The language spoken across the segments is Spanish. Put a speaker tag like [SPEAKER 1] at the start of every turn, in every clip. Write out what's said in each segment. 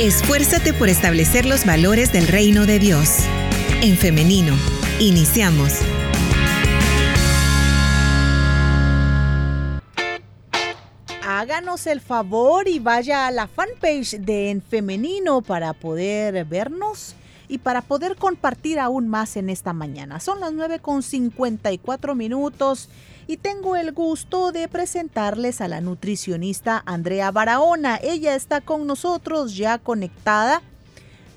[SPEAKER 1] Esfuérzate por establecer los valores del reino de Dios. En femenino, iniciamos.
[SPEAKER 2] Háganos el favor y vaya a la fanpage de En Femenino para poder vernos y para poder compartir aún más en esta mañana. Son las 9 con 54 minutos y tengo el gusto de presentarles a la nutricionista Andrea Barahona. Ella está con nosotros ya conectada.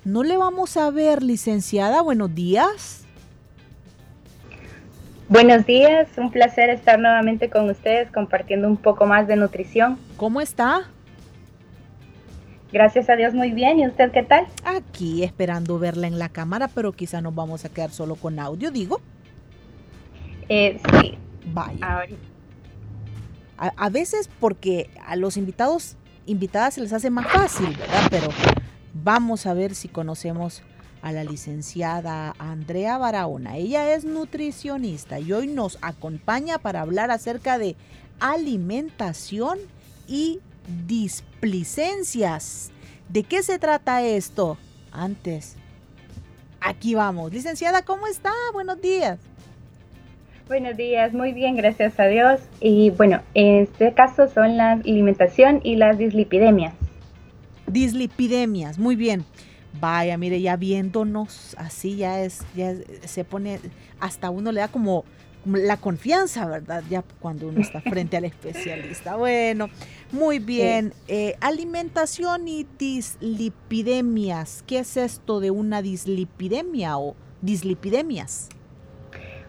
[SPEAKER 2] No le vamos a ver, licenciada. Buenos días.
[SPEAKER 3] Buenos días, un placer estar nuevamente con ustedes compartiendo un poco más de nutrición.
[SPEAKER 2] ¿Cómo está?
[SPEAKER 3] Gracias a Dios muy bien. ¿Y usted qué tal?
[SPEAKER 2] Aquí esperando verla en la cámara, pero quizá nos vamos a quedar solo con audio, digo.
[SPEAKER 3] Eh, sí.
[SPEAKER 2] Vaya. A, a, veces porque a los invitados, invitadas se les hace más fácil, ¿verdad? Pero vamos a ver si conocemos a la licenciada Andrea Barahona. Ella es nutricionista y hoy nos acompaña para hablar acerca de alimentación y displicencias. ¿De qué se trata esto? Antes, aquí vamos. Licenciada, ¿cómo está? Buenos días.
[SPEAKER 3] Buenos días, muy bien, gracias a Dios. Y bueno, en este caso son la alimentación y las dislipidemias.
[SPEAKER 2] Dislipidemias, muy bien. Vaya, mire, ya viéndonos así ya es, ya se pone, hasta uno le da como la confianza, ¿verdad? Ya cuando uno está frente al especialista. Bueno, muy bien. Eh, alimentación y dislipidemias. ¿Qué es esto de una dislipidemia o dislipidemias?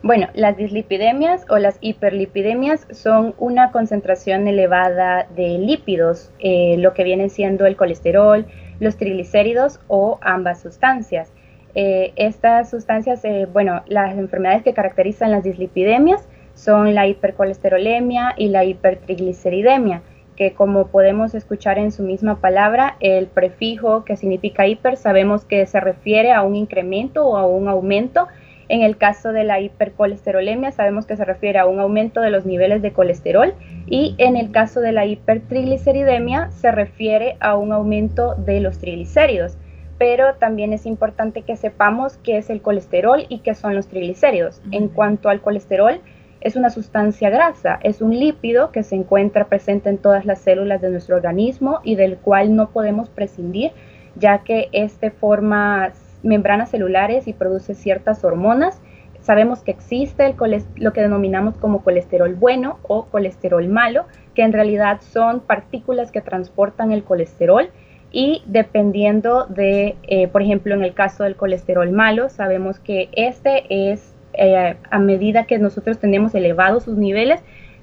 [SPEAKER 3] Bueno, las dislipidemias o las hiperlipidemias son una concentración elevada de lípidos, eh, lo que viene siendo el colesterol, los triglicéridos o ambas sustancias. Eh, estas sustancias, eh, bueno, las enfermedades que caracterizan las dislipidemias son la hipercolesterolemia y la hipertrigliceridemia, que como podemos escuchar en su misma palabra, el prefijo que significa hiper sabemos que se refiere a un incremento o a un aumento. En el caso de la hipercolesterolemia sabemos que se refiere a un aumento de los niveles de colesterol y en el caso de la hipertrigliceridemia se refiere a un aumento de los triglicéridos. Pero también es importante que sepamos qué es el colesterol y qué son los triglicéridos. En cuanto al colesterol, es una sustancia grasa, es un lípido que se encuentra presente en todas las células de nuestro organismo y del cual no podemos prescindir, ya que este forma membranas celulares y produce ciertas hormonas. Sabemos que existe lo que denominamos como colesterol bueno o colesterol malo, que en realidad son partículas que transportan el colesterol y dependiendo de, eh, por ejemplo, en el caso del colesterol malo, sabemos que este es, eh, a medida que nosotros tenemos elevados sus niveles,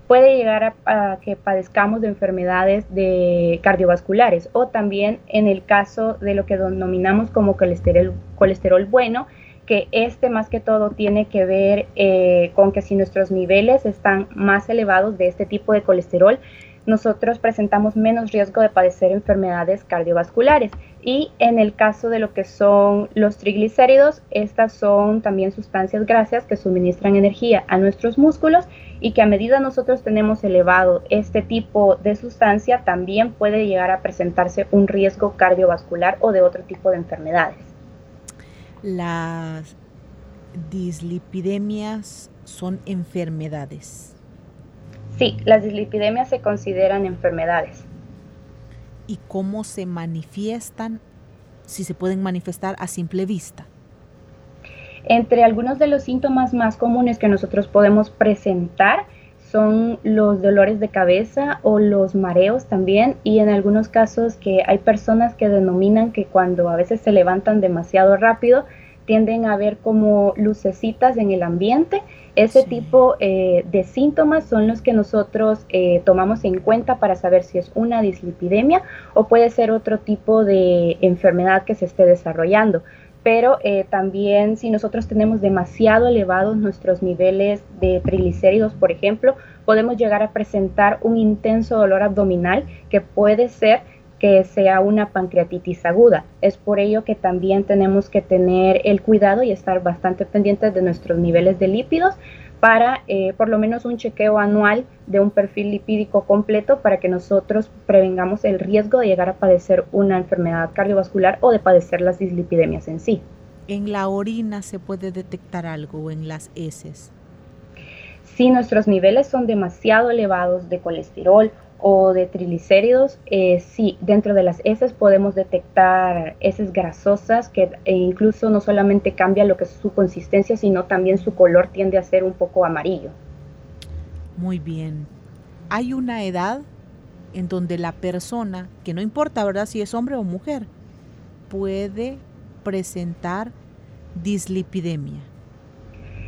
[SPEAKER 3] puede llegar a, que padezcamos de enfermedades de cardiovasculares o también en el caso de lo que denominamos como colesterol, colesterol bueno, que este más que todo tiene que ver eh, con que si nuestros niveles están más elevados de este tipo de colesterol, nosotros presentamos menos riesgo de padecer enfermedades cardiovasculares. Y en el caso de lo que son los triglicéridos, estas son también sustancias grasas que suministran energía a nuestros músculos y que a medida nosotros tenemos elevado este tipo de sustancia, también puede llegar a presentarse un riesgo cardiovascular o de otro tipo de enfermedades.
[SPEAKER 2] Las dislipidemias son enfermedades.
[SPEAKER 3] Sí, las dislipidemias se consideran enfermedades.
[SPEAKER 2] ¿Y cómo se manifiestan? Si se pueden manifestar a simple vista.
[SPEAKER 3] Entre algunos de los síntomas más comunes que nosotros podemos presentar son los dolores de cabeza o los mareos también y en algunos casos que hay personas que denominan que cuando a veces se levantan demasiado rápido tienden a ver como lucecitas en el ambiente. Ese tipo eh, de síntomas son los que nosotros eh, tomamos en cuenta para saber si es una dislipidemia o puede ser otro tipo de enfermedad que se esté desarrollando pero eh, también si nosotros tenemos demasiado elevados nuestros niveles de triglicéridos, por ejemplo, podemos llegar a presentar un intenso dolor abdominal que puede ser que sea una pancreatitis aguda. Es por ello que también tenemos que tener el cuidado y estar bastante pendientes de nuestros niveles de lípidos para eh, por lo menos un chequeo anual de un perfil lipídico completo para que nosotros prevengamos el riesgo de llegar a padecer una enfermedad cardiovascular o de padecer las dislipidemias en sí.
[SPEAKER 2] ¿En la orina se puede detectar algo o en las heces?
[SPEAKER 3] Si nuestros niveles son demasiado elevados de colesterol o de triglicéridos, eh, sí, dentro de las heces podemos detectar heces grasosas que e incluso no solamente cambia lo que es su consistencia, sino también su color tiende a ser un poco amarillo.
[SPEAKER 2] Muy bien. Hay una edad en donde la persona, que no importa, ¿verdad? Si es hombre o mujer, puede presentar dislipidemia.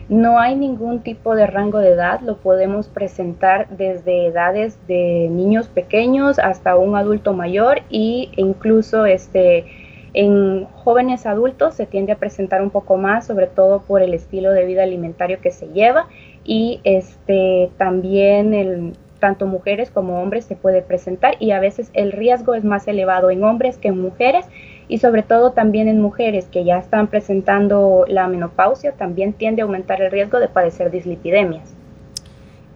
[SPEAKER 3] No hay ningún tipo de rango de edad, lo podemos presentar desde edades de niños pequeños hasta un adulto mayor e incluso este, en jóvenes adultos se tiende a presentar un poco más, sobre todo por el estilo de vida alimentario que se lleva y este, también el, tanto mujeres como hombres se puede presentar y a veces el riesgo es más elevado en hombres que en mujeres y sobre todo también en mujeres que ya están presentando la menopausia, también tiende a aumentar el riesgo de padecer dislipidemias.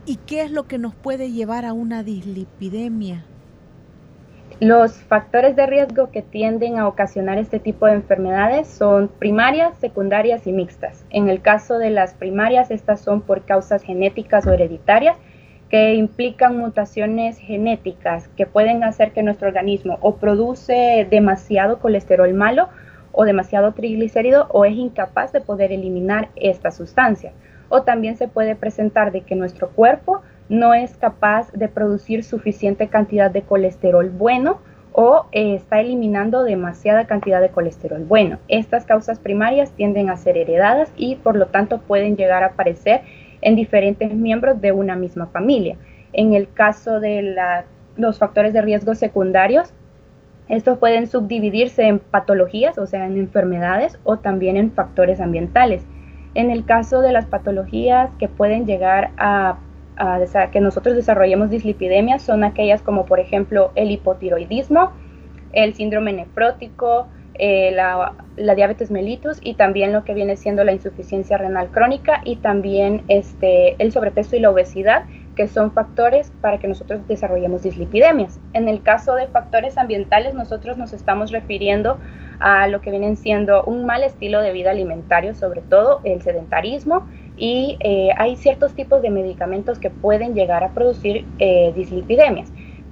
[SPEAKER 2] ¿Y qué es lo que nos puede llevar a una dislipidemia?
[SPEAKER 3] Los factores de riesgo que tienden a ocasionar este tipo de enfermedades son primarias, secundarias y mixtas. En el caso de las primarias, estas son por causas genéticas o hereditarias que implican mutaciones genéticas que pueden hacer que nuestro organismo o produce demasiado colesterol malo o demasiado triglicérido o es incapaz de poder eliminar esta sustancia. O también se puede presentar de que nuestro cuerpo no es capaz de producir suficiente cantidad de colesterol bueno o eh, está eliminando demasiada cantidad de colesterol bueno. Estas causas primarias tienden a ser heredadas y por lo tanto pueden llegar a aparecer en diferentes miembros de una misma familia. En el caso de los factores de riesgo secundarios, estos pueden subdividirse en patologías, o sea, en enfermedades o también en factores ambientales. En el caso de las patologías que pueden llegar a, que nosotros desarrollemos dislipidemias son aquellas como por ejemplo el hipotiroidismo, el síndrome nefrótico, eh, la, diabetes mellitus y también lo que viene siendo la insuficiencia renal crónica y también este, el sobrepeso y la obesidad, que son factores para que nosotros desarrollemos dislipidemias. En el caso de factores ambientales, nosotros nos estamos refiriendo a lo que vienen siendo un mal estilo de vida alimentario, sobre todo el sedentarismo, y eh, hay ciertos tipos de medicamentos que pueden llegar a producir eh, dislipidemias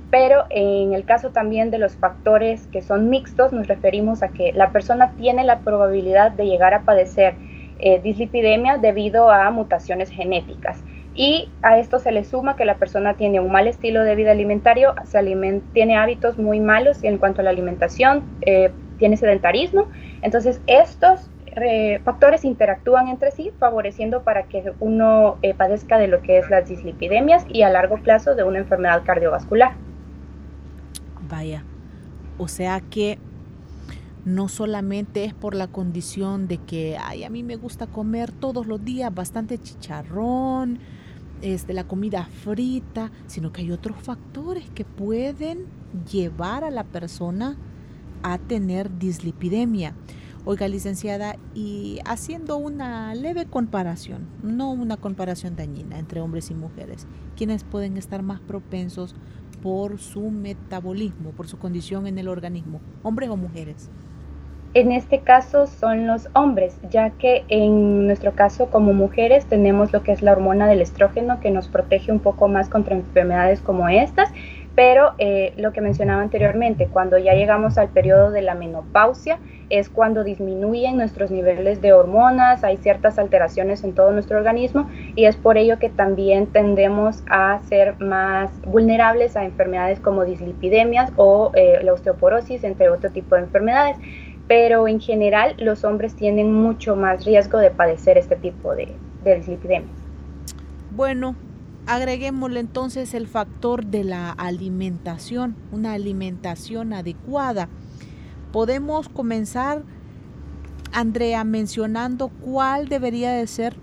[SPEAKER 3] pero en el caso también de los factores que son mixtos, nos referimos a que la persona tiene la probabilidad de llegar a padecer eh, dislipidemia debido a mutaciones genéticas. Y a esto se le suma que la persona tiene un mal estilo de vida alimentario, se tiene hábitos muy malos en cuanto a la alimentación, eh, tiene sedentarismo. Entonces, estos eh, factores interactúan entre sí, favoreciendo para que uno padezca de lo que es las dislipidemias y a largo plazo de una enfermedad cardiovascular.
[SPEAKER 2] Vaya, o sea que no solamente es por la condición de que, ay, a mí me gusta comer todos los días bastante chicharrón, este, la comida frita, sino que hay otros factores que pueden llevar a la persona a tener dislipidemia. Oiga, licenciada, y haciendo una leve comparación, no una comparación dañina entre hombres y mujeres, quienes pueden estar más propensos por su metabolismo, por su condición en el organismo, hombres o mujeres?
[SPEAKER 3] En este caso son los hombres, ya que en nuestro caso como mujeres tenemos lo que es la hormona del estrógeno que nos protege un poco más contra enfermedades como estas pero eh, lo que mencionaba anteriormente, cuando ya llegamos al periodo de la menopausia, es cuando disminuyen nuestros niveles de hormonas, hay ciertas alteraciones en todo nuestro organismo y es por ello que también tendemos a ser más vulnerables a enfermedades como dislipidemias o eh, la osteoporosis, entre otro tipo de enfermedades. Pero en general los hombres tienen mucho más riesgo de padecer este tipo de, de dislipidemias.
[SPEAKER 2] Bueno, Agreguémosle entonces el factor de la alimentación, una alimentación adecuada. Podemos comenzar, Andrea, mencionando cuál debería de ser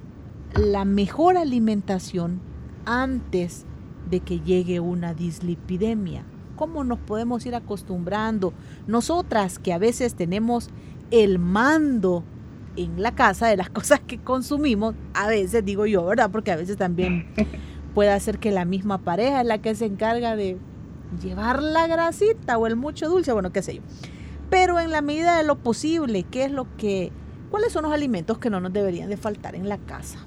[SPEAKER 2] la mejor alimentación antes de que llegue una dislipidemia. ¿Cómo nos podemos ir acostumbrando? Nosotras que a veces tenemos el mando en la casa de las cosas que consumimos, a veces digo yo, ¿verdad? Porque a veces también puede ser que la misma pareja es la que se encarga de llevar la grasita o el mucho dulce, bueno, qué sé yo. Pero en la medida de lo posible, ¿qué es lo que, cuáles son los alimentos que no nos deberían de faltar en la casa?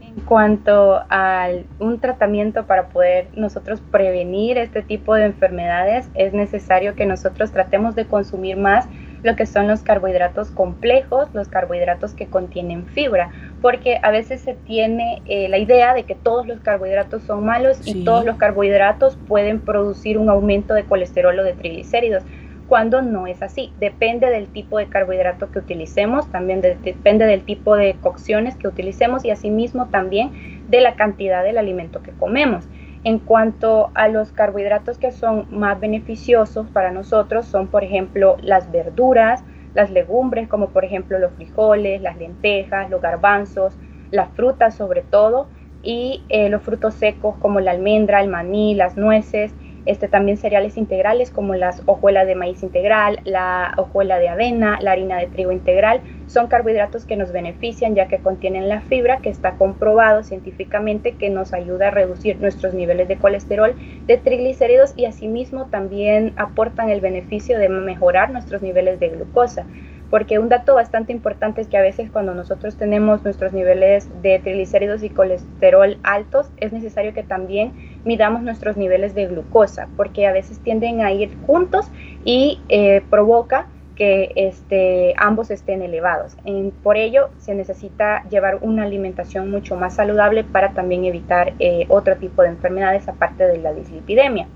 [SPEAKER 3] En cuanto a un tratamiento para poder nosotros prevenir este tipo de enfermedades, es necesario que nosotros tratemos de consumir más lo que son los carbohidratos complejos, los carbohidratos que contienen fibra, porque a veces se tiene eh, la idea de que todos los carbohidratos son malos y todos los carbohidratos pueden producir un aumento de colesterol o de triglicéridos cuando no es así. Depende del tipo de carbohidrato que utilicemos, también depende del tipo de cocciones que utilicemos y asimismo también de la cantidad del alimento que comemos. En cuanto a los carbohidratos que son más beneficiosos para nosotros, son por ejemplo las verduras, las legumbres como por ejemplo los frijoles, las lentejas, los garbanzos, las frutas sobre todo, y eh, los frutos secos como la almendra, el maní, las nueces, este, también cereales integrales como las hojuelas de maíz integral, la hojuela de avena, la harina de trigo integral, son carbohidratos que nos benefician ya que contienen la fibra que está comprobado científicamente que nos ayuda a reducir nuestros niveles de colesterol, de triglicéridos y asimismo también aportan el beneficio de mejorar nuestros niveles de glucosa porque un dato bastante importante es que a veces cuando nosotros tenemos nuestros niveles de triglicéridos y colesterol altos, es necesario que también midamos nuestros niveles de glucosa, porque a veces tienden a ir juntos y eh, provoca que este, ambos estén elevados. por ello, se necesita llevar una alimentación mucho más saludable para también evitar eh, otro tipo de enfermedades aparte de la dislipidemia.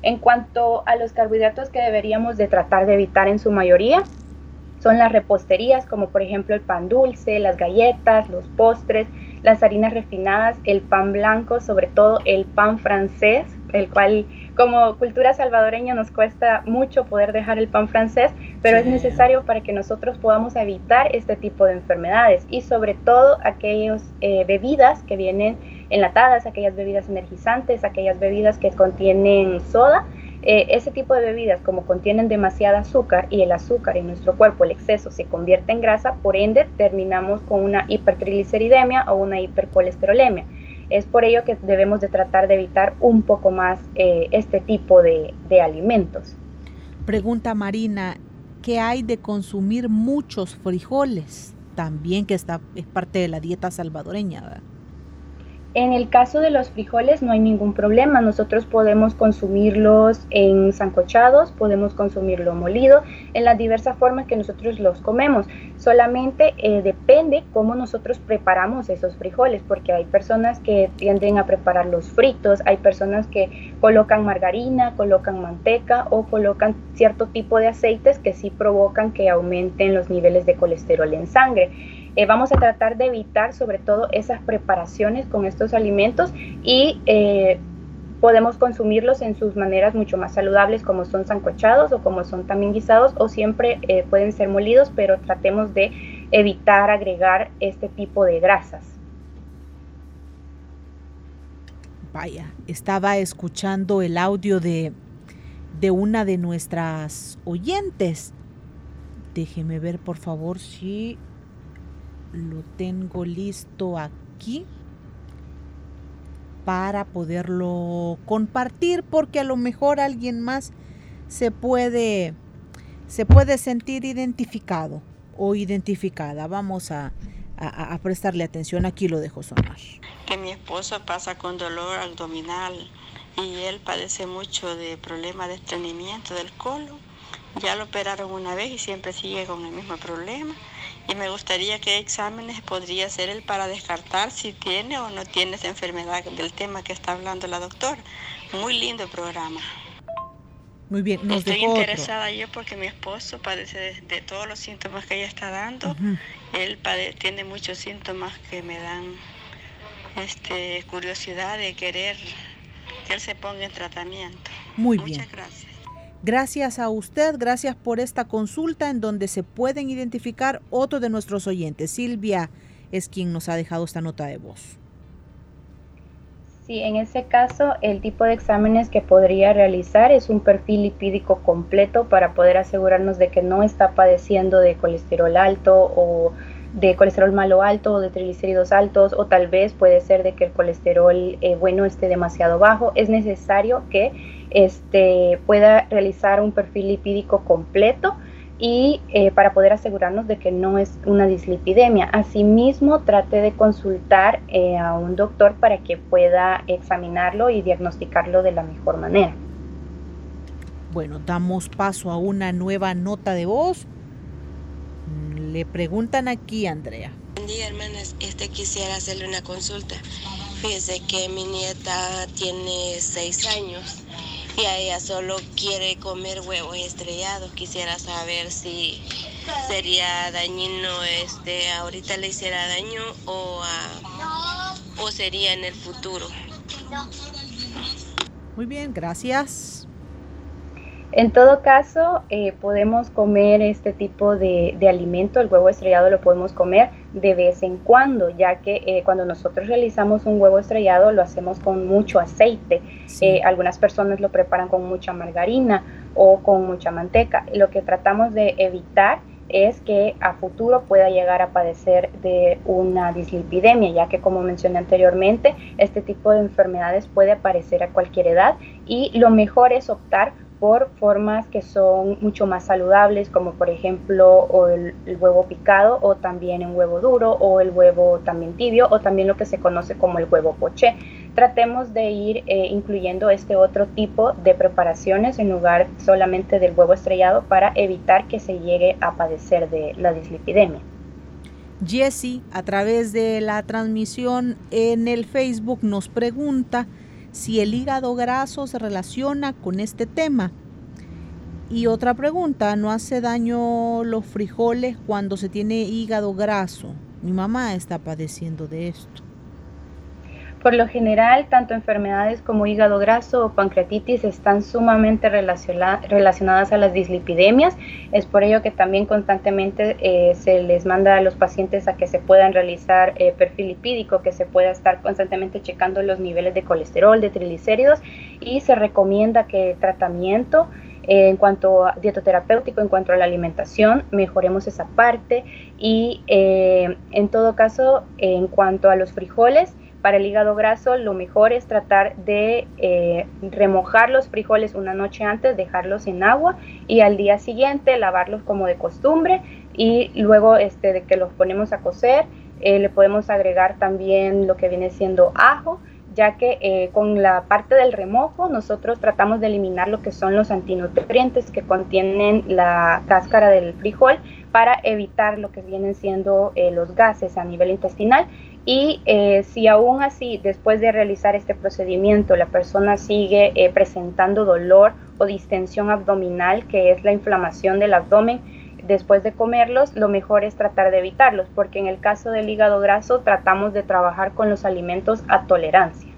[SPEAKER 3] En cuanto a los carbohidratos que deberíamos de tratar de evitar en su mayoría, son las reposterías como por ejemplo el pan dulce, las galletas, los postres, las harinas refinadas, el pan blanco, sobre todo el pan francés, el cual como cultura salvadoreña nos cuesta mucho poder dejar el pan francés, pero es necesario para que nosotros podamos evitar este tipo de enfermedades y sobre todo aquellas eh, bebidas que vienen enlatadas, aquellas bebidas energizantes, aquellas bebidas que contienen soda, eh, ese tipo de bebidas, como contienen demasiada azúcar y el azúcar en nuestro cuerpo, el exceso, se convierte en grasa, por ende terminamos con una hipertrigliceridemia o una hipercolesterolemia. Es por ello que debemos de tratar de evitar un poco más eh, este tipo de, alimentos.
[SPEAKER 2] Pregunta Marina, ¿qué hay de consumir muchos frijoles? También que está, es parte de la dieta salvadoreña.
[SPEAKER 3] En el caso de los frijoles no hay ningún problema, nosotros podemos consumirlos en sancochados, podemos consumirlo molido, en las diversas formas que nosotros los comemos. Solamente eh, depende cómo nosotros preparamos esos frijoles, porque hay personas que tienden a prepararlos fritos, hay personas que colocan margarina, colocan manteca o colocan cierto tipo de aceites que sí provocan que aumenten los niveles de colesterol en sangre. Eh, vamos a tratar de evitar sobre todo esas preparaciones con estos alimentos y eh, podemos consumirlos en sus maneras mucho más saludables como son sancochados o como son también guisados o siempre eh, pueden ser molidos, pero tratemos de evitar agregar este tipo de grasas.
[SPEAKER 2] Vaya, estaba escuchando el audio de, de una de nuestras oyentes. Déjeme ver por favor si lo tengo listo aquí para poderlo compartir porque a lo mejor alguien más se puede se puede sentir identificado o identificada. Vamos a, a, prestarle atención. Aquí lo dejo sonar.
[SPEAKER 4] Que mi esposo pasa con dolor abdominal y él padece mucho de problemas de estreñimiento del colon. Ya lo operaron una vez y siempre sigue con el mismo problema y me gustaría qué exámenes podría hacer él para descartar si tiene o no tiene esa enfermedad del tema que está hablando la doctora. Muy lindo programa.
[SPEAKER 2] Muy bien, nos
[SPEAKER 4] Estoy interesada yo porque mi esposo padece de, todos los síntomas que ella está dando. Él tiene muchos síntomas que me dan este, curiosidad de querer que él se ponga en tratamiento.
[SPEAKER 2] Muy bien.
[SPEAKER 4] Muchas gracias.
[SPEAKER 2] Gracias a usted, gracias por esta consulta en donde se pueden identificar otro de nuestros oyentes. Silvia es quien nos ha dejado esta nota de voz.
[SPEAKER 3] Sí, en ese caso el tipo de exámenes que podría realizar es un perfil lipídico completo para poder asegurarnos de que no está padeciendo de colesterol alto o de colesterol malo alto o de triglicéridos altos o tal vez puede ser de que el colesterol eh, bueno esté demasiado bajo. Es necesario que este, pueda realizar un perfil lipídico completo y eh, para poder asegurarnos de que no es una dislipidemia. Asimismo, trate de consultar eh, a un doctor para que pueda examinarlo y diagnosticarlo de la mejor manera.
[SPEAKER 2] Bueno, damos paso a una nueva nota de voz. Le preguntan aquí, Andrea.
[SPEAKER 5] Buen día, hermanas. Este quisiera hacerle una consulta. Fíjese que mi nieta tiene seis años y a ella solo quiere comer huevos estrellados. Quisiera saber si sería dañino este ahorita le hiciera daño o, o sería en el futuro.
[SPEAKER 2] Muy bien, gracias.
[SPEAKER 3] En todo caso, eh, podemos comer este tipo de, alimento, el huevo estrellado lo podemos comer de vez en cuando, ya que eh, cuando nosotros realizamos un huevo estrellado lo hacemos con mucho aceite. Eh, algunas personas lo preparan con mucha margarina o con mucha manteca. Lo que tratamos de evitar es que a futuro pueda llegar a padecer de una dislipidemia, ya que como mencioné anteriormente, este tipo de enfermedades puede aparecer a cualquier edad y lo mejor es optar por formas que son mucho más saludables, como por ejemplo el, huevo picado o también un huevo duro o el huevo también tibio o también lo que se conoce como el huevo poché. Tratemos de ir eh, incluyendo este otro tipo de preparaciones en lugar solamente del huevo estrellado para evitar que se llegue a padecer de la dislipidemia.
[SPEAKER 2] Jessie, a través de la transmisión en el Facebook, nos pregunta si el hígado graso se relaciona con este tema. Y otra pregunta, ¿no hace daño los frijoles cuando se tiene hígado graso? Mi mamá está padeciendo de esto.
[SPEAKER 3] Por lo general, tanto enfermedades como hígado graso o pancreatitis están sumamente relacionadas a las dislipidemias. Es por ello que también constantemente eh, se les manda a los pacientes a que se puedan realizar eh, perfil lipídico, que se pueda estar constantemente checando los niveles de colesterol, de triglicéridos y se recomienda que el tratamiento eh, en cuanto a dietoterapéutico, en cuanto a la alimentación, mejoremos esa parte y en todo caso, en cuanto a los frijoles, para el hígado graso lo mejor es tratar de eh, remojar los frijoles una noche antes, dejarlos en agua y al día siguiente lavarlos como de costumbre y luego este, de que los ponemos a cocer eh, le podemos agregar también lo que viene siendo ajo ya que eh, con la parte del remojo nosotros tratamos de eliminar lo que son los antinutrientes que contienen la cáscara del frijol para evitar lo que vienen siendo los gases a nivel intestinal. Y eh, si aún así, después de realizar este procedimiento, la persona sigue eh, presentando dolor o distensión abdominal, que es la inflamación del abdomen, después de comerlos, lo mejor es tratar de evitarlos, porque en el caso del hígado graso tratamos de trabajar con los alimentos a tolerancia.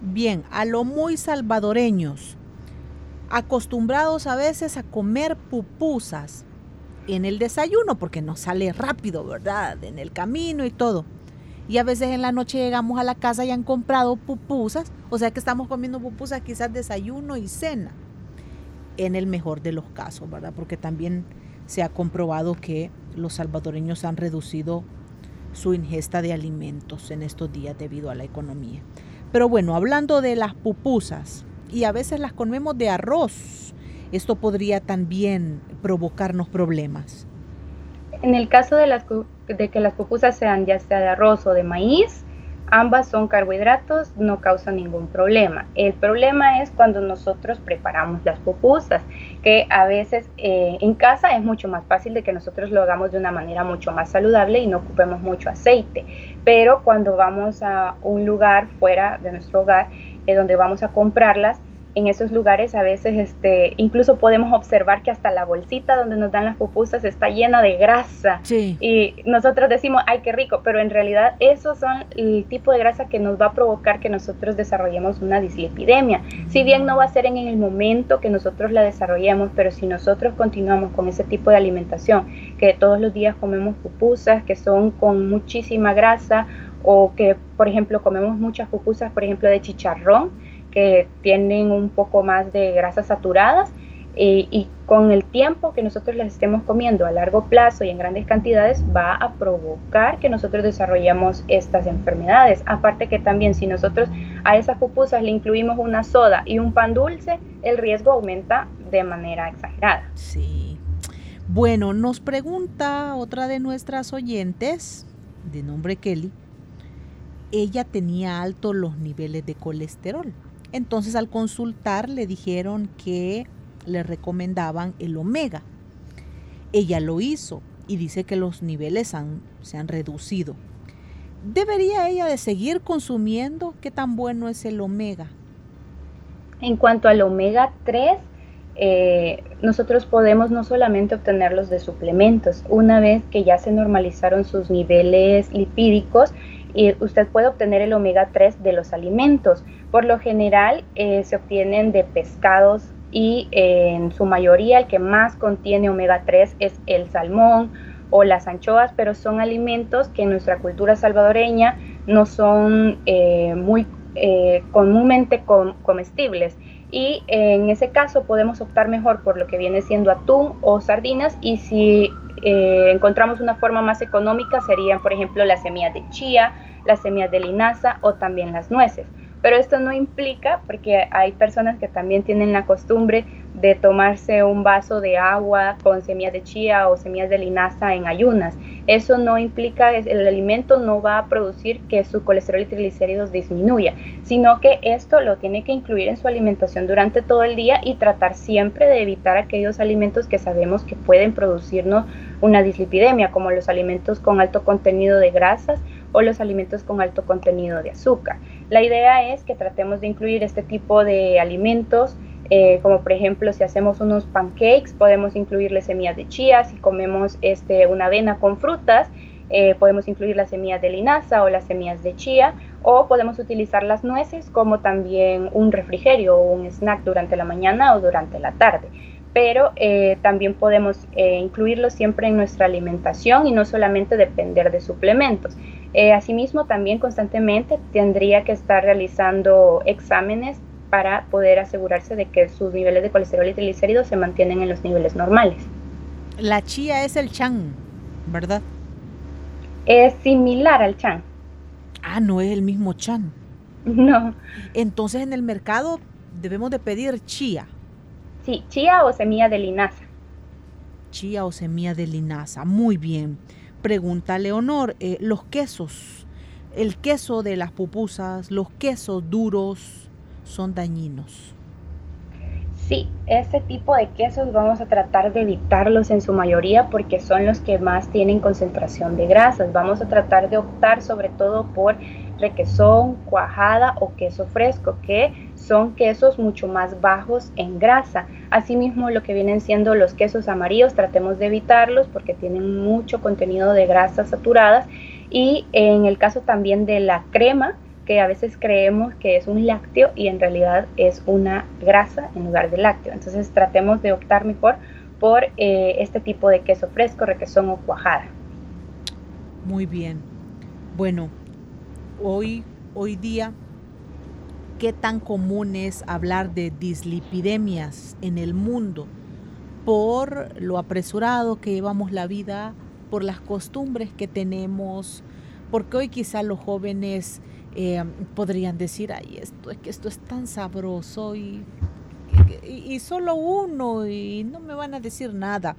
[SPEAKER 2] Bien, a lo muy salvadoreños, acostumbrados a veces a comer pupusas en el desayuno, porque nos sale rápido, ¿verdad? En el camino y todo y a veces en la noche llegamos a la casa y han comprado pupusas, o sea que estamos comiendo pupusas quizás desayuno y cena, en el mejor de los casos, ¿verdad? Porque también se ha comprobado que los salvadoreños han reducido su ingesta de alimentos en estos días debido a la economía. Pero bueno, hablando de las pupusas, y a veces las comemos de arroz, esto podría también provocarnos problemas.
[SPEAKER 3] En el caso de, las, de que las pupusas sean ya sea de arroz o de maíz, ambas son carbohidratos, no causan ningún problema. El problema es cuando nosotros preparamos las pupusas, que a veces eh, en casa es mucho más fácil de que nosotros lo hagamos de una manera mucho más saludable y no ocupemos mucho aceite. Pero cuando vamos a un lugar fuera de nuestro hogar, eh, donde vamos a comprarlas, en esos lugares a veces este, incluso podemos observar que hasta la bolsita donde nos dan las pupusas está llena de grasa. Y nosotros decimos, ay, qué rico, pero en realidad esos son el tipo de grasa que nos va a provocar que nosotros desarrollemos una dislipidemia. Si bien no va a ser en el momento que nosotros la desarrollemos, pero si nosotros continuamos con ese tipo de alimentación, que todos los días comemos pupusas que son con muchísima grasa, o que, por ejemplo, comemos muchas pupusas, por ejemplo, de chicharrón, que tienen un poco más de grasas saturadas. Eh, y con el tiempo que nosotros las estemos comiendo a largo plazo y en grandes cantidades va a provocar que nosotros desarrollemos estas enfermedades. Aparte que también si nosotros a esas pupusas le incluimos una soda y un pan dulce, el riesgo aumenta de manera exagerada.
[SPEAKER 2] Sí. Bueno, nos pregunta otra de nuestras oyentes, de nombre Kelly, ella tenía altos los niveles de colesterol. Entonces al consultar le dijeron que le recomendaban el omega. Ella lo hizo y dice que los niveles se han reducido. ¿Debería ella de seguir consumiendo? ¿Qué tan bueno es el omega?
[SPEAKER 3] En cuanto al omega 3, eh, nosotros podemos no solamente obtenerlos de suplementos, una vez que ya se normalizaron sus niveles lipídicos, usted puede obtener el omega 3 de los alimentos. Por lo general eh, se obtienen de pescados y eh, en su mayoría el que más contiene omega 3 es el salmón o las anchoas, pero son alimentos que en nuestra cultura salvadoreña no son eh, muy comúnmente comestibles y en ese caso podemos optar mejor por lo que viene siendo atún o sardinas y si eh, encontramos una forma más económica serían por ejemplo las semillas de chía, las semillas de linaza o también las nueces. Pero esto no implica, porque hay personas que también tienen la costumbre de tomarse un vaso de agua con semillas de chía o semillas de linaza en ayunas. Eso no implica, el alimento no va a producir que su colesterol y triglicéridos disminuya, sino que esto lo tiene que incluir en su alimentación durante todo el día y tratar siempre de evitar aquellos alimentos que sabemos que pueden producirnos una dislipidemia, como los alimentos con alto contenido de grasas o los alimentos con alto contenido de azúcar. La idea es que tratemos de incluir este tipo de alimentos, eh, como por ejemplo si hacemos unos pancakes, podemos incluirle semillas de chía, si comemos este, una avena con frutas, eh, podemos incluir las semillas de linaza o las semillas de chía, o podemos utilizar las nueces como también un refrigerio o un snack durante la mañana o durante la tarde pero eh, también podemos incluirlo siempre en nuestra alimentación y no solamente depender de suplementos. Eh, asimismo, también constantemente tendría que estar realizando exámenes para poder asegurarse de que sus niveles de colesterol y triglicéridos se mantienen en los niveles normales.
[SPEAKER 2] La chía es el chan, ¿verdad?
[SPEAKER 3] Es similar al chan.
[SPEAKER 2] Ah, no es el mismo chan.
[SPEAKER 3] No.
[SPEAKER 2] Entonces en el mercado debemos de pedir chía.
[SPEAKER 3] Sí, chía o semilla de linaza.
[SPEAKER 2] Chía o semilla de linaza, muy bien. Pregunta Leonor, eh, los quesos, el queso de las pupusas, los quesos duros son dañinos.
[SPEAKER 3] Sí, ese tipo de quesos vamos a tratar de evitarlos en su mayoría porque son los que más tienen concentración de grasas. Vamos a tratar de optar sobre todo por requesón, cuajada o queso fresco, que son quesos mucho más bajos en grasa. Asimismo, lo que vienen siendo los quesos amarillos, tratemos de evitarlos porque tienen mucho contenido de grasas saturadas. Y en el caso también de la crema, que a veces creemos que es un lácteo y en realidad es una grasa en lugar de lácteo. Entonces tratemos de optar mejor por eh, este tipo de queso fresco, requesón o cuajada.
[SPEAKER 2] Muy bien. Bueno, hoy, hoy día, ¿qué tan común es hablar de dislipidemias en el mundo por lo apresurado que llevamos la vida, por las costumbres que tenemos? Porque hoy quizá los jóvenes eh, podrían decir, ay, esto es que esto es tan sabroso y, y, solo uno y no me van a decir nada.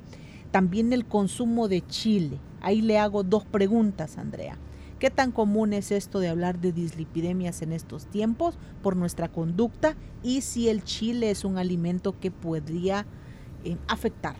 [SPEAKER 2] También el consumo de chile. Ahí le hago dos preguntas, Andrea. ¿Qué tan común es esto de hablar de dislipidemias en estos tiempos por nuestra conducta y si el chile es un alimento que podría eh, afectar?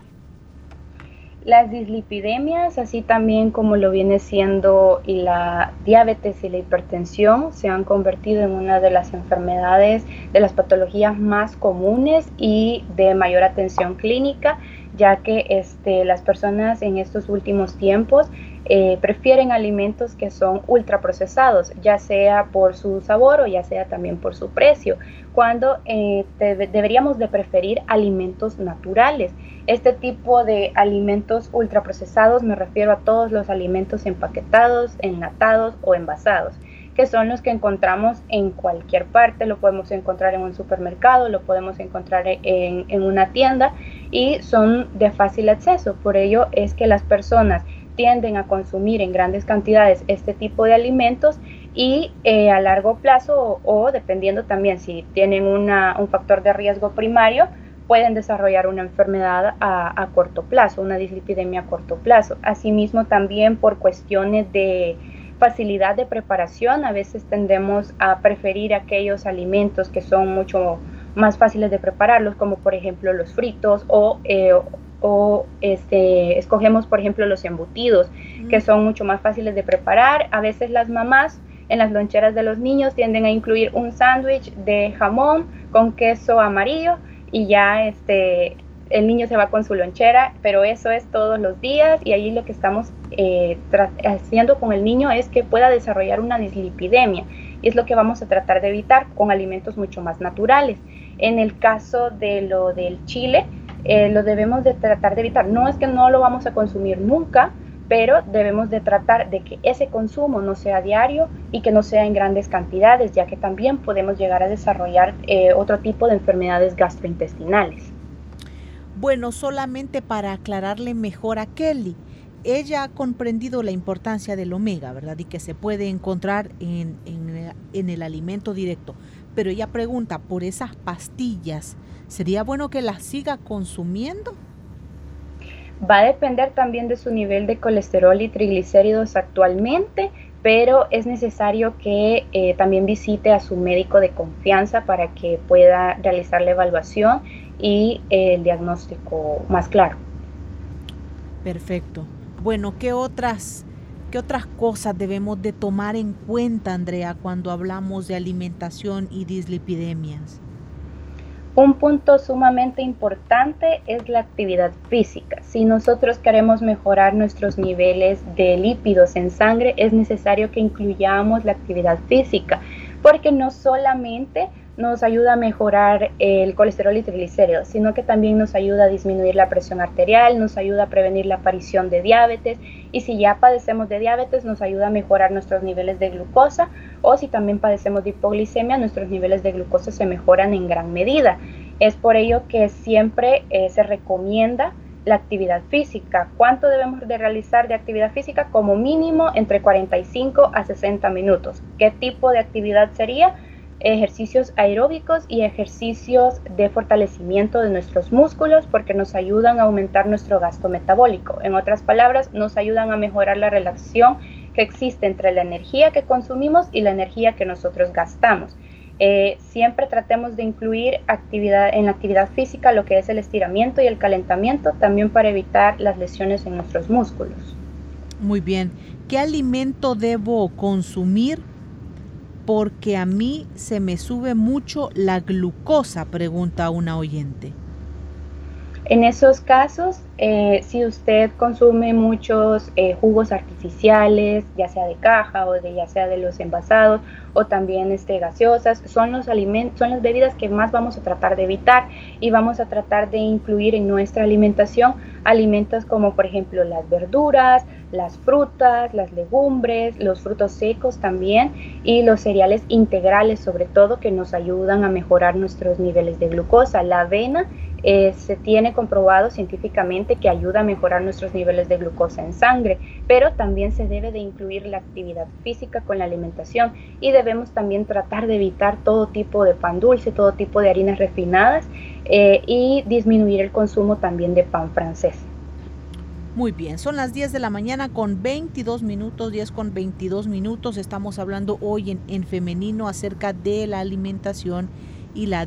[SPEAKER 3] Las dislipidemias, así también como lo viene siendo la diabetes y la hipertensión, se han convertido en una de las enfermedades, de las patologías más comunes y de mayor atención clínica, ya que este, las personas en estos últimos tiempos eh, prefieren alimentos que son ultraprocesados, ya sea por su sabor o ya sea también por su precio, cuando eh, deberíamos de preferir alimentos naturales. Este tipo de alimentos ultraprocesados me refiero a todos los alimentos empaquetados, enlatados o envasados que son los que encontramos en cualquier parte, lo podemos encontrar en un supermercado, lo podemos encontrar en, en una tienda y son de fácil acceso. Por ello es que las personas tienden a consumir en grandes cantidades este tipo de alimentos y eh, a largo plazo o, dependiendo también si tienen una, un factor de riesgo primario, pueden desarrollar una enfermedad a, a, corto plazo, una dislipidemia a corto plazo. Asimismo, también por cuestiones de facilidad de preparación, a veces tendemos a preferir aquellos alimentos que son mucho más fáciles de prepararlos, como por ejemplo los fritos o, eh, o este, escogemos por ejemplo los embutidos, que son mucho más fáciles de preparar. A veces las mamás en las loncheras de los niños tienden a incluir un sándwich de jamón con queso amarillo y ya este, el niño se va con su lonchera, pero eso es todos los días y ahí lo que estamos eh, haciendo con el niño es que pueda desarrollar una dislipidemia y es lo que vamos a tratar de evitar con alimentos mucho más naturales. En el caso de lo del chile, eh, lo debemos de tratar de evitar. No es que no lo vamos a consumir nunca, pero debemos de tratar de que ese consumo no sea diario y que no sea en grandes cantidades, ya que también podemos llegar a desarrollar eh, otro tipo de enfermedades gastrointestinales.
[SPEAKER 2] Bueno, solamente para aclararle mejor a Kelly, ella ha comprendido la importancia del omega, ¿verdad? Y que se puede encontrar en, en el alimento directo. Pero ella pregunta por esas pastillas ¿Sería bueno que las siga consumiendo?
[SPEAKER 3] Va a depender también de su nivel de colesterol y triglicéridos actualmente, pero es necesario que eh, también visite a su médico de confianza para que pueda realizar la evaluación y el diagnóstico más claro.
[SPEAKER 2] Perfecto. Bueno, ¿qué otras, ¿qué otras cosas debemos de tomar en cuenta, Andrea, cuando hablamos de alimentación y dislipidemias?
[SPEAKER 3] Un punto sumamente importante es la actividad física. Si nosotros queremos mejorar nuestros niveles de lípidos en sangre, es necesario que incluyamos la actividad física, porque no solamente nos ayuda a mejorar el colesterol y triglicéridos, sino que también nos ayuda a disminuir la presión arterial, nos ayuda a prevenir la aparición de diabetes y si ya padecemos de diabetes nos ayuda a mejorar nuestros niveles de glucosa o si también padecemos de hipoglicemia nuestros niveles de glucosa se mejoran en gran medida. Es por ello que siempre eh, se recomienda la actividad física. ¿Cuánto debemos de realizar de actividad física? Como mínimo entre 45 a 60 minutos. ¿Qué tipo de actividad sería? Ejercicios aeróbicos y ejercicios de fortalecimiento de nuestros músculos porque nos ayudan a aumentar nuestro gasto metabólico. En otras palabras, nos ayudan a mejorar la relación que existe entre la energía que consumimos y la energía que nosotros gastamos. Eh, siempre tratemos de incluir actividad, en la actividad física lo que es el estiramiento y el calentamiento, también para evitar las lesiones en nuestros músculos.
[SPEAKER 2] Muy bien. ¿Qué alimento debo consumir porque a mí se me sube mucho la glucosa, pregunta una oyente.
[SPEAKER 3] En esos casos, eh, si usted consume muchos eh, jugos artificiales, ya sea de caja o de ya sea de los envasados o también este, gaseosas, son los alimentos, son las bebidas que más vamos a tratar de evitar y vamos a tratar de incluir en nuestra alimentación alimentos como por ejemplo las verduras, las frutas, las legumbres, los frutos secos también y los cereales integrales sobre todo que nos ayudan a mejorar nuestros niveles de glucosa. La avena eh, se tiene comprobado científicamente que ayuda a mejorar nuestros niveles de glucosa en sangre, pero también se debe de incluir la actividad física con la alimentación y debemos también tratar de evitar todo tipo de pan dulce, todo tipo de harinas refinadas eh, y disminuir el consumo también de pan francés.
[SPEAKER 2] Muy bien, son las 10 de la mañana con 22 minutos, 10 con 22 minutos. Estamos hablando hoy en, en femenino acerca de la alimentación y la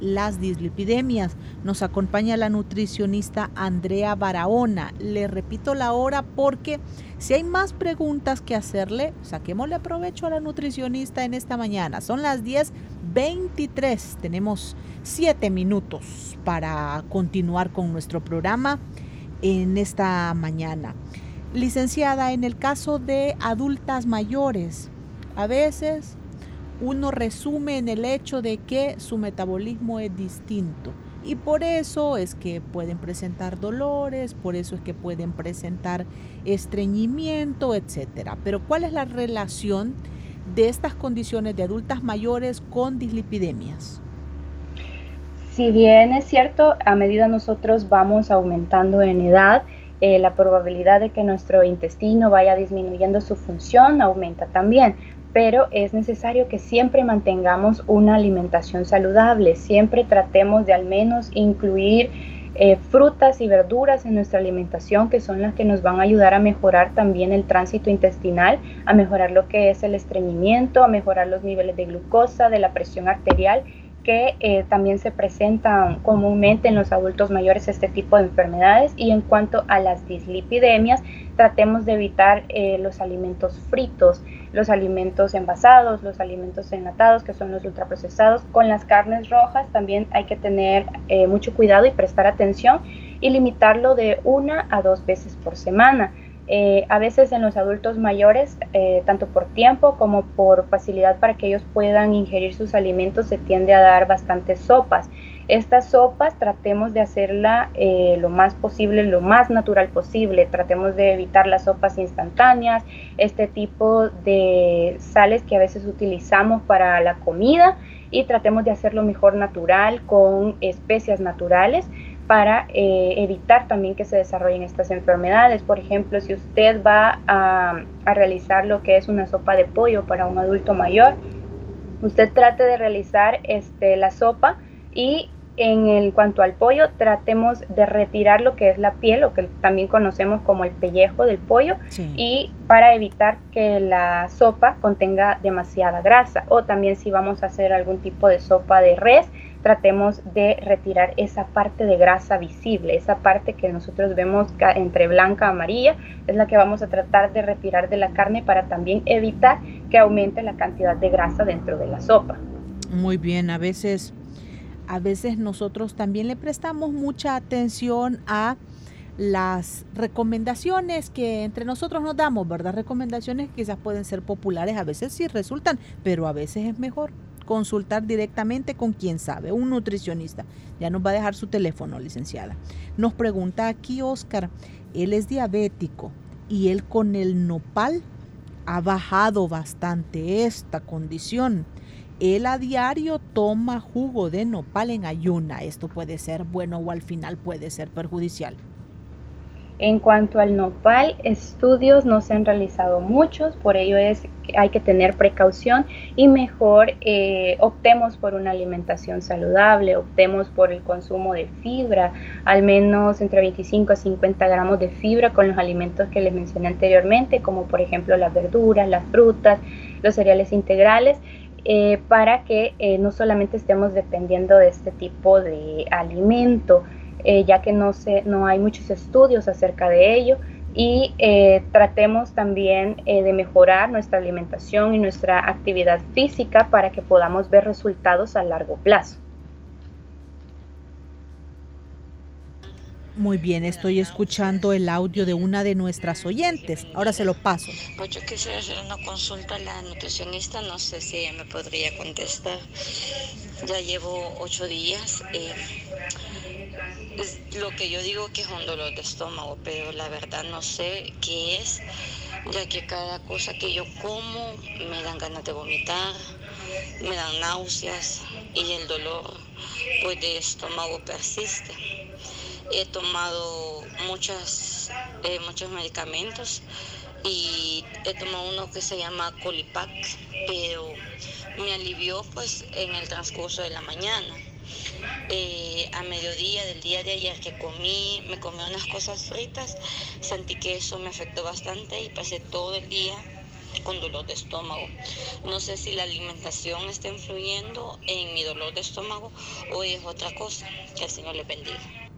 [SPEAKER 2] las dislipidemias. Nos acompaña la nutricionista Andrea Barahona. Le repito la hora porque si hay más preguntas que hacerle, saquémosle provecho a la nutricionista en esta mañana. Son las 10.23. Tenemos 7 minutos para continuar con nuestro programa en esta mañana. Licenciada, en el caso de adultas mayores, a veces uno resume en el hecho de que su metabolismo es distinto. Y por eso es que pueden presentar dolores, por eso es que pueden presentar estreñimiento, etcétera. Pero ¿cuál es la relación de estas condiciones de adultas mayores con dislipidemias?
[SPEAKER 3] Si bien es cierto, a medida nosotros vamos aumentando en edad, eh, la probabilidad de que nuestro intestino vaya disminuyendo su función aumenta también pero es necesario que siempre mantengamos una alimentación saludable, siempre tratemos de al menos incluir eh, frutas y verduras en nuestra alimentación, que son las que nos van a ayudar a mejorar también el tránsito intestinal, a mejorar lo que es el estreñimiento, a mejorar los niveles de glucosa, de la presión arterial que eh, también se presentan comúnmente en los adultos mayores este tipo de enfermedades. Y en cuanto a las dislipidemias tratemos de evitar eh, los alimentos fritos, los alimentos envasados, los alimentos enlatados que son los ultraprocesados. Con las carnes rojas también hay que tener eh, mucho cuidado y prestar atención y limitarlo de una a dos veces por semana. Eh, a veces en los adultos mayores, eh, tanto por tiempo como por facilidad para que ellos puedan ingerir sus alimentos, se tiende a dar bastantes sopas. Estas sopas tratemos de hacerla eh, lo más posible, lo más natural posible. Tratemos de evitar las sopas instantáneas, este tipo de sales que a veces utilizamos para la comida y tratemos de hacerlo mejor natural con especias naturales para eh, evitar también que se desarrollen estas enfermedades. Por ejemplo, si usted va a, realizar lo que es una sopa de pollo para un adulto mayor, usted trate de realizar este, la sopa y en el cuanto al pollo, tratemos de retirar lo que es la piel, lo que también conocemos como el pellejo del pollo, y para evitar que la sopa contenga demasiada grasa. O también si vamos a hacer algún tipo de sopa de res, tratemos de retirar esa parte de grasa visible, esa parte que nosotros vemos entre blanca y amarilla, es la que vamos a tratar de retirar de la carne para también evitar que aumente la cantidad de grasa dentro de la sopa.
[SPEAKER 2] Muy bien, a veces, a veces nosotros también le prestamos mucha atención a las recomendaciones que entre nosotros nos damos, ¿verdad? Recomendaciones que quizás pueden ser populares, a veces sí resultan, pero a veces es mejor consultar directamente con quien sabe, un nutricionista. Ya nos va a dejar su teléfono, licenciada. Nos pregunta aquí Oscar, él es diabético y él con el nopal ha bajado bastante esta condición. Él a diario toma jugo de nopal en ayuna. Esto puede ser bueno o al final puede ser perjudicial.
[SPEAKER 3] En cuanto al nopal, estudios no se han realizado muchos, por ello es que hay que tener precaución y mejor eh, optemos por una alimentación saludable, optemos por el consumo de fibra, al menos entre 25 a 50 gramos de fibra con los alimentos que les mencioné anteriormente, como por ejemplo las verduras, las frutas, los cereales integrales. Eh, para que eh, no solamente estemos dependiendo de este tipo de alimento, eh, ya que no, se, no hay muchos estudios acerca de ello y tratemos también de mejorar nuestra alimentación y nuestra actividad física para que podamos ver resultados a largo plazo.
[SPEAKER 2] Muy bien, estoy escuchando el audio de una de nuestras oyentes. Ahora se lo paso.
[SPEAKER 6] Pues yo quisiera hacer una consulta a la nutricionista, no sé si ella me podría contestar. Ya llevo ocho días. Eh, lo que yo digo que es un dolor de estómago, pero la verdad no sé qué es, ya que cada cosa que yo como me dan ganas de vomitar, me dan náuseas y el dolor pues de estómago persiste. He tomado muchas, eh, muchos medicamentos y he tomado uno que se llama Colipac, pero me alivió pues en el transcurso de la mañana eh, a mediodía del día de ayer que comí, me comí unas cosas fritas, sentí que eso me afectó bastante y pasé todo el día con dolor de estómago. No sé si la alimentación está influyendo en mi dolor de estómago o es otra cosa. Que el Señor le bendiga.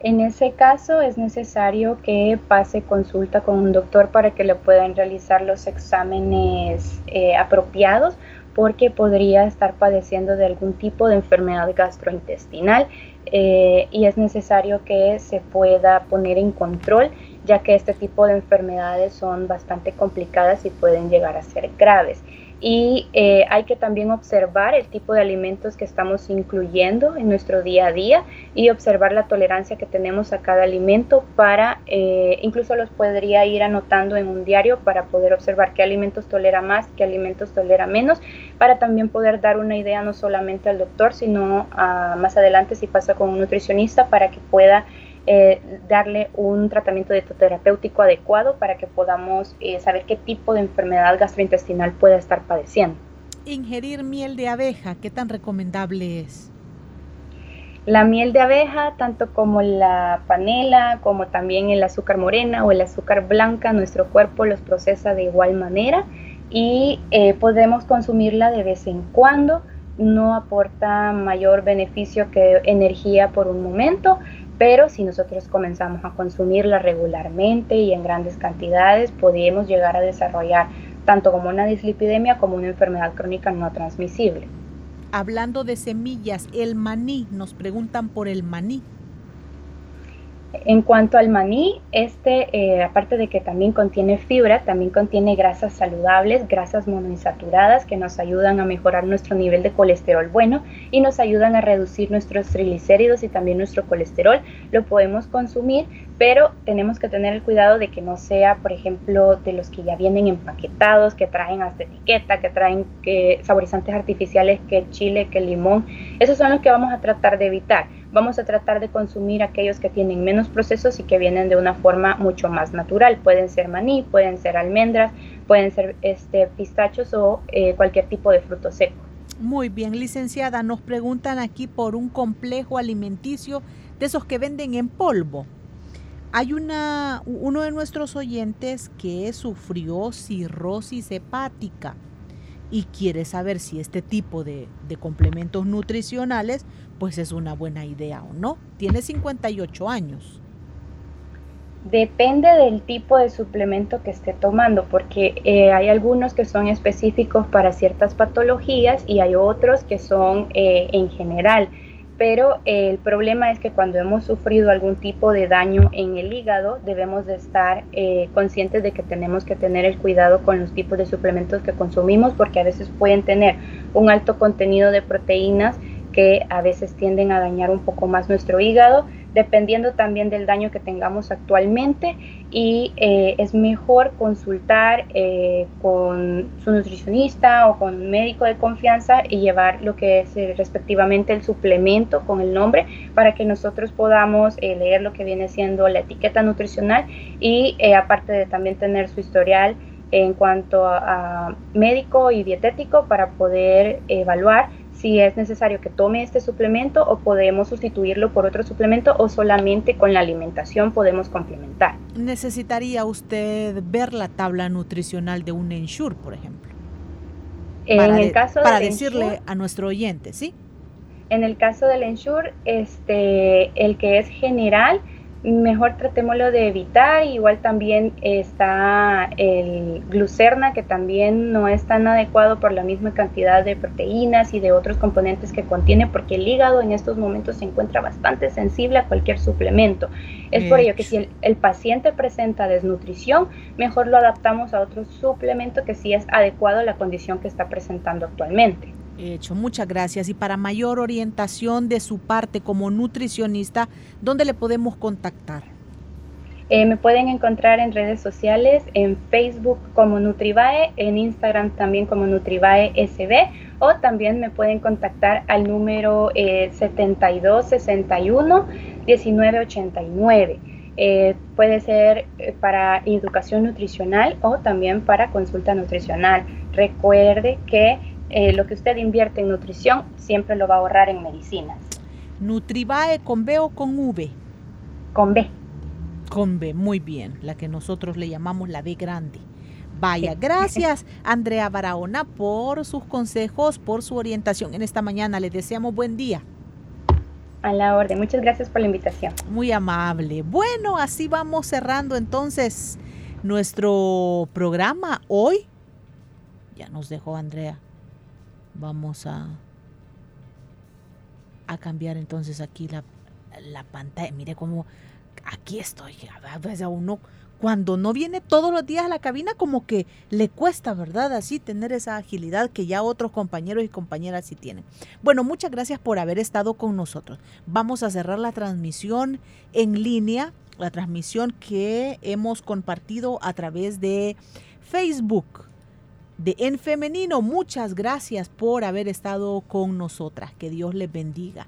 [SPEAKER 3] En ese caso es necesario que pase consulta con un doctor para que le puedan realizar los exámenes eh, apropiados porque podría estar padeciendo de algún tipo de enfermedad gastrointestinal. eh, y es necesario que se pueda poner en control ya que este tipo de enfermedades son bastante complicadas y pueden llegar a ser graves y eh, hay que también observar el tipo de alimentos que estamos incluyendo en nuestro día a día y observar la tolerancia que tenemos a cada alimento para, eh, incluso los podría ir anotando en un diario para poder observar qué alimentos tolera más, qué alimentos tolera menos, para también poder dar una idea no solamente al doctor, sino a, más adelante si pasa con un nutricionista para que pueda eh, darle un tratamiento terapéutico adecuado para que podamos eh, saber qué tipo de enfermedad gastrointestinal puede estar padeciendo.
[SPEAKER 2] Ingerir miel de abeja, ¿qué tan recomendable es?
[SPEAKER 3] La miel de abeja, tanto como la panela, como también el azúcar morena o el azúcar blanca, nuestro cuerpo los procesa de igual manera y eh, podemos consumirla de vez en cuando. No aporta mayor beneficio que energía por un momento, pero si nosotros comenzamos a consumirla regularmente y en grandes cantidades, podemos llegar a desarrollar tanto como una dislipidemia como una enfermedad crónica no transmisible.
[SPEAKER 2] Hablando de semillas, el maní, nos preguntan por el maní.
[SPEAKER 3] En cuanto al maní, este, eh, aparte de que también contiene fibra, también contiene grasas saludables, grasas monoinsaturadas que nos ayudan a mejorar nuestro nivel de colesterol bueno y nos ayudan a reducir nuestros triglicéridos y también nuestro colesterol. Lo podemos consumir, pero tenemos que tener el cuidado de que no sea, por ejemplo, de los que ya vienen empaquetados, que traen hasta etiqueta, que traen que, saborizantes artificiales, que chile, que limón. Esos son los que vamos a tratar de evitar vamos a tratar de consumir aquellos que tienen menos procesos y que vienen de una forma mucho más natural. Pueden ser maní, pueden ser almendras, pueden ser este, pistachos o eh, cualquier tipo de fruto seco.
[SPEAKER 2] Muy bien, licenciada, nos preguntan aquí por un complejo alimenticio de esos que venden en polvo. Hay una, uno de nuestros oyentes que sufrió cirrosis hepática y quiere saber si este tipo de, complementos nutricionales pues es una buena idea o no. Tiene 58 años.
[SPEAKER 3] Depende del tipo de suplemento que esté tomando, porque eh, hay algunos que son específicos para ciertas patologías y hay otros que son eh, en general pero el problema es que cuando hemos sufrido algún tipo de daño en el hígado, debemos de estar eh, conscientes de que tenemos que tener el cuidado con los tipos de suplementos que consumimos, porque a veces pueden tener un alto contenido de proteínas que a veces tienden a dañar un poco más nuestro hígado dependiendo también del daño que tengamos actualmente y eh, es mejor consultar eh, con su nutricionista o con un médico de confianza y llevar lo que es eh, respectivamente el suplemento con el nombre para que nosotros podamos leer lo que viene siendo la etiqueta nutricional y aparte de también tener su historial en cuanto a médico y dietético para poder evaluar si es necesario que tome este suplemento o podemos sustituirlo por otro suplemento o solamente con la alimentación podemos complementar.
[SPEAKER 2] ¿Necesitaría usted ver la tabla nutricional de un Ensure, por ejemplo?
[SPEAKER 3] En para el caso
[SPEAKER 2] para decirle a nuestro oyente, ¿sí?
[SPEAKER 3] En el caso del Ensure, este, el que es general, mejor tratémoslo de evitar. Igual también está el glucerna, que también no es tan adecuado por la misma cantidad de proteínas y de otros componentes que contiene, porque el hígado en estos momentos se encuentra bastante sensible a cualquier suplemento. Es por ello que si el, el paciente presenta desnutrición, mejor lo adaptamos a otro suplemento que sí es adecuado a la condición que está presentando actualmente.
[SPEAKER 2] Hecho, muchas gracias. Y para mayor orientación de su parte como nutricionista, ¿dónde le podemos contactar?
[SPEAKER 3] Eh, me pueden encontrar en redes sociales, en Facebook como Nutrivae, en Instagram también como Nutrivae SB o también me pueden contactar al número eh, 7261 1989. Eh, puede ser eh, para educación nutricional o también para consulta nutricional. Recuerde que eh, lo que usted invierte en nutrición siempre lo va a ahorrar en medicinas.
[SPEAKER 2] ¿Nutrivae con B o con V?
[SPEAKER 3] Con B.
[SPEAKER 2] Con B, muy bien, la que nosotros le llamamos la B grande. Vaya, gracias Andrea Barahona por sus consejos, por su orientación en esta mañana. Le deseamos buen día.
[SPEAKER 3] A la orden, muchas gracias por la invitación.
[SPEAKER 2] Muy amable. Bueno, así vamos cerrando entonces nuestro programa hoy. Ya nos dejó Andrea vamos a, a cambiar entonces aquí la, la pantalla. Mire cómo aquí estoy. A veces a uno cuando no viene todos los días a la cabina, como que le cuesta, ¿verdad? Así tener esa agilidad que ya otros compañeros y compañeras sí tienen. Bueno, muchas gracias por haber estado con nosotros. Vamos a cerrar la transmisión en línea, la transmisión que hemos compartido a través de Facebook de En Femenino. Muchas gracias por haber estado con nosotras. Que Dios les bendiga.